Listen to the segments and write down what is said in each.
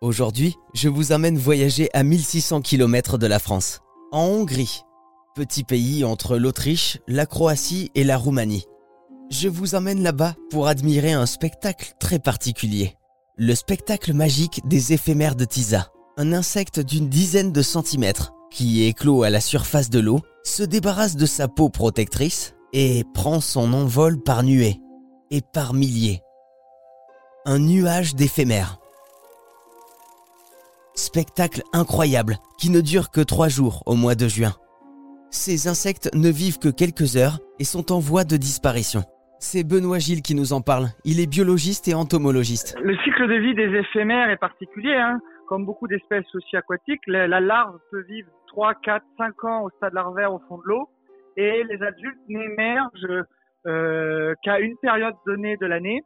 Aujourd'hui, je vous emmène voyager à 1600 km de la France, en Hongrie, petit pays entre l'Autriche, la Croatie et la Roumanie. Je vous emmène là-bas pour admirer un spectacle très particulier. Le spectacle magique des éphémères de Tisa, un insecte d'une dizaine de centimètres qui éclot à la surface de l'eau, se débarrasse de sa peau protectrice et prend son envol par nuées et par milliers. Un nuage d'éphémères. Spectacle incroyable qui ne dure que trois jours au mois de juin. Ces insectes ne vivent que quelques heures et sont en voie de disparition. C'est Benoît Gilles qui nous en parle. Il est biologiste et entomologiste. Le cycle de vie des éphémères est particulier. Hein. Comme beaucoup d'espèces aussi aquatiques, la, la, larve peut vivre 3, 4, 5 ans au stade larvaire au fond de l'eau et les adultes n'émergent euh, qu'à une période donnée de l'année.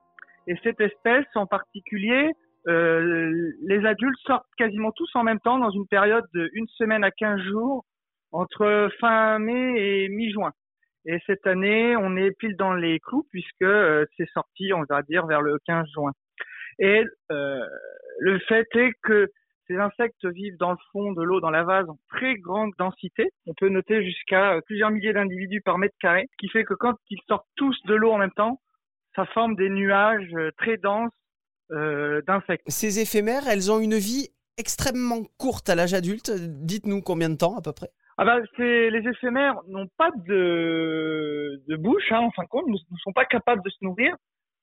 Et cette espèce en particulier, les adultes sortent quasiment tous en même temps dans une période de une semaine à 15 jours entre fin mai et mi-juin. Et cette année, on est pile dans les clous puisque euh, c'est sorti, on va dire, vers le 15 juin. Et euh, le fait est que ces insectes vivent dans le fond de l'eau, dans la vase, en très grande densité. On peut noter jusqu'à plusieurs milliers d'individus par mètre carré, ce qui fait que quand ils sortent tous de l'eau en même temps, ça forme des nuages très denses euh, d'insectes. Ces éphémères, elles ont une vie extrêmement courte à l'âge adulte. Dites-nous combien de temps à peu près ah bah, c'est les éphémères n'ont pas de, de bouche, hein, en fin de compte, ne, sont pas capables de se nourrir,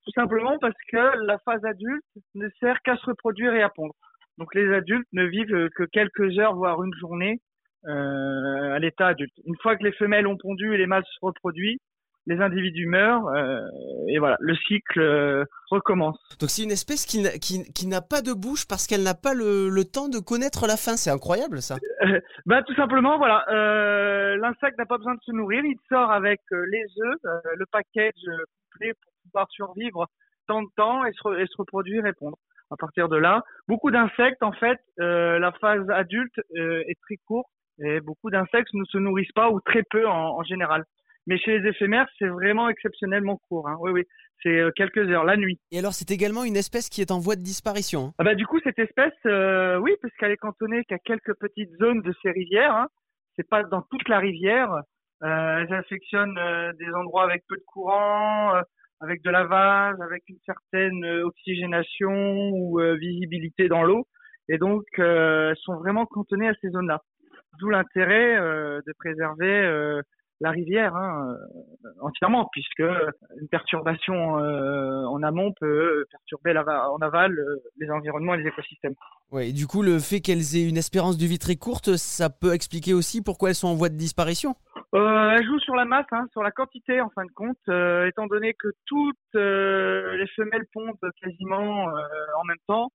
tout simplement parce que la phase adulte ne sert qu'à se reproduire et à pondre. Donc les adultes ne vivent que quelques heures, voire une journée euh, à l'état adulte. Une fois que les femelles ont pondu et les mâles se reproduisent, les individus meurent euh, et voilà, le cycle euh, recommence. Donc c'est une espèce qui, qui, n'a pas de bouche parce qu'elle n'a pas le, le, temps de connaître la faim. C'est incroyable ça. Euh, bah tout simplement voilà, l'insecte n'a pas besoin de se nourrir, il sort avec les œufs, le package complet pour pouvoir survivre tant de temps et se, et se reproduire et pondre. À partir de là, beaucoup d'insectes en fait, la phase adulte est très courte et beaucoup d'insectes ne se nourrissent pas ou très peu en, en général. Mais chez les éphémères, c'est vraiment exceptionnellement court. Hein. Oui, oui, c'est euh, quelques heures, la nuit. Et alors, c'est également une espèce qui est en voie de disparition. Hein. Ah bah du coup, cette espèce, euh, oui, parce qu'elle est cantonnée qu'à quelques petites zones de ces rivières. Hein. C'est pas dans toute la rivière. Euh, elles affectionnent euh, des endroits avec peu de courant, avec de lavage, avec une certaine oxygénation ou visibilité dans l'eau. Et donc, elles sont vraiment cantonnées à ces zones-là. D'où l'intérêt de préserver la rivière hein, euh, entièrement, puisque une perturbation euh, en amont peut perturber la, en aval euh, les environnements et les écosystèmes. Ouais, et du coup, le fait qu'elles aient une espérance de vie très courte, ça peut expliquer aussi pourquoi elles sont en voie de disparition? Euh, Elles jouent sur la masse, hein, sur la quantité en fin de compte, étant donné que toutes les femelles pondent quasiment en même temps.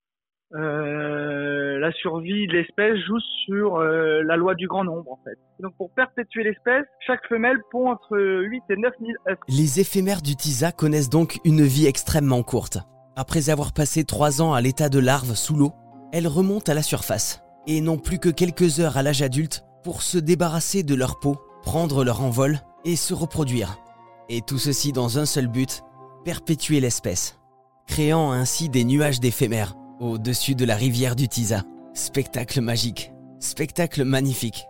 Euh, la survie de l'espèce joue sur euh, la loi du grand nombre en fait. Donc pour perpétuer l'espèce, chaque femelle pond entre 8 et 9 000 œufs. Les éphémères du tisa connaissent donc une vie extrêmement courte. Après avoir passé 3 ans à l'état de larve sous l'eau, elles remontent à la surface et n'ont plus que quelques heures à l'âge adulte pour se débarrasser de leur peau, prendre leur envol et se reproduire. Et tout ceci dans un seul but, perpétuer l'espèce, créant ainsi des nuages d'éphémères au-dessus de la rivière du Tisa. Spectacle magique, spectacle magnifique.